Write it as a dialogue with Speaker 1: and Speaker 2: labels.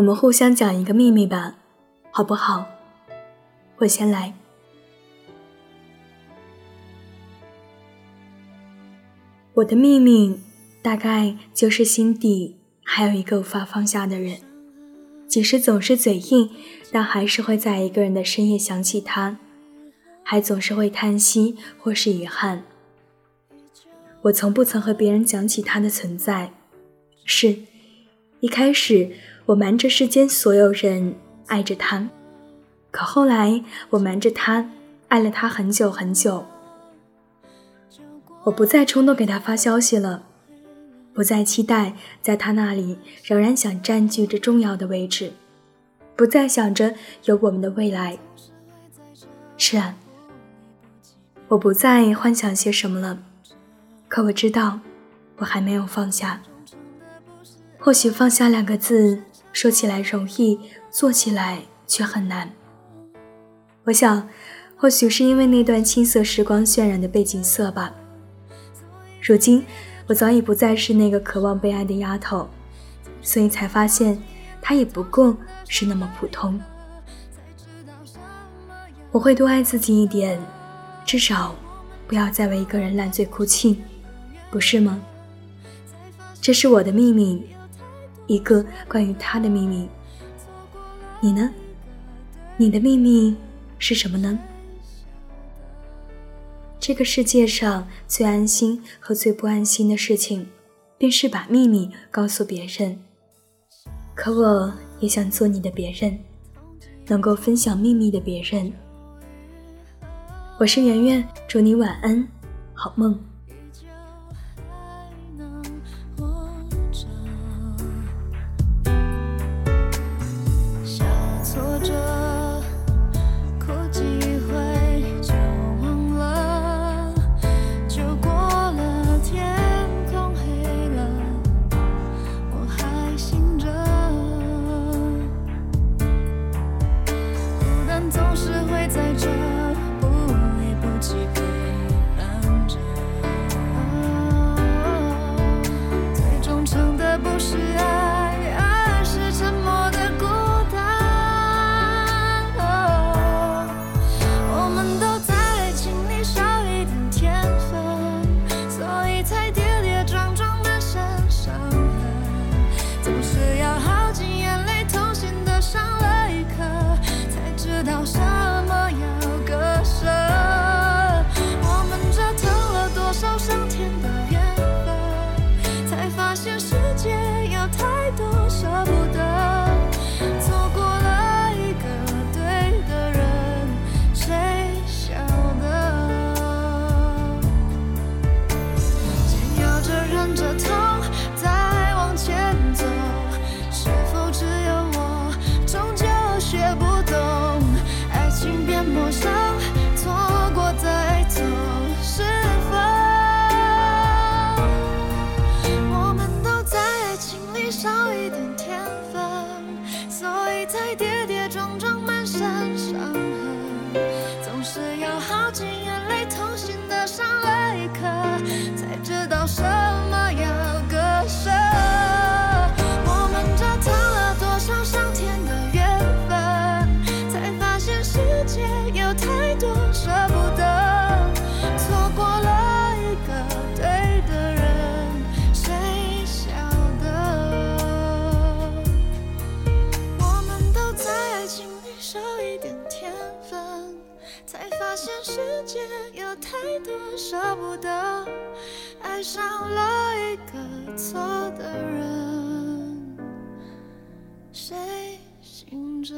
Speaker 1: 我们互相讲一个秘密吧，好不好？我先来。我的秘密大概就是心底还有一个无法放下的人，即使总是嘴硬，但还是会在一个人的深夜想起他，还总是会叹息或是遗憾。我从不曾和别人讲起他的存在，是一开始我瞒着世间所有人爱着他，可后来我瞒着他爱了他很久很久。我不再冲动给他发消息了，不再期待在他那里仍然想占据着重要的位置，不再想着有我们的未来。是啊，我不再幻想些什么了，可我知道，我还没有放下。或许放下两个字说起来容易，做起来却很难。我想，或许是因为那段青涩时光渲染的背景色吧。如今，我早已不再是那个渴望被爱的丫头，所以才发现，她也不过是那么普通。我会多爱自己一点，至少不要再为一个人烂醉哭泣，不是吗？这是我的秘密，一个关于他的秘密。你呢？你的秘密是什么呢？这个世界上最安心和最不安心的事情，便是把秘密告诉别人。可我也想做你的别人，能够分享秘密的别人。我是圆圆，祝你晚安，好梦。
Speaker 2: Tiế 世界有太多舍不得爱上了一个错的人谁醒着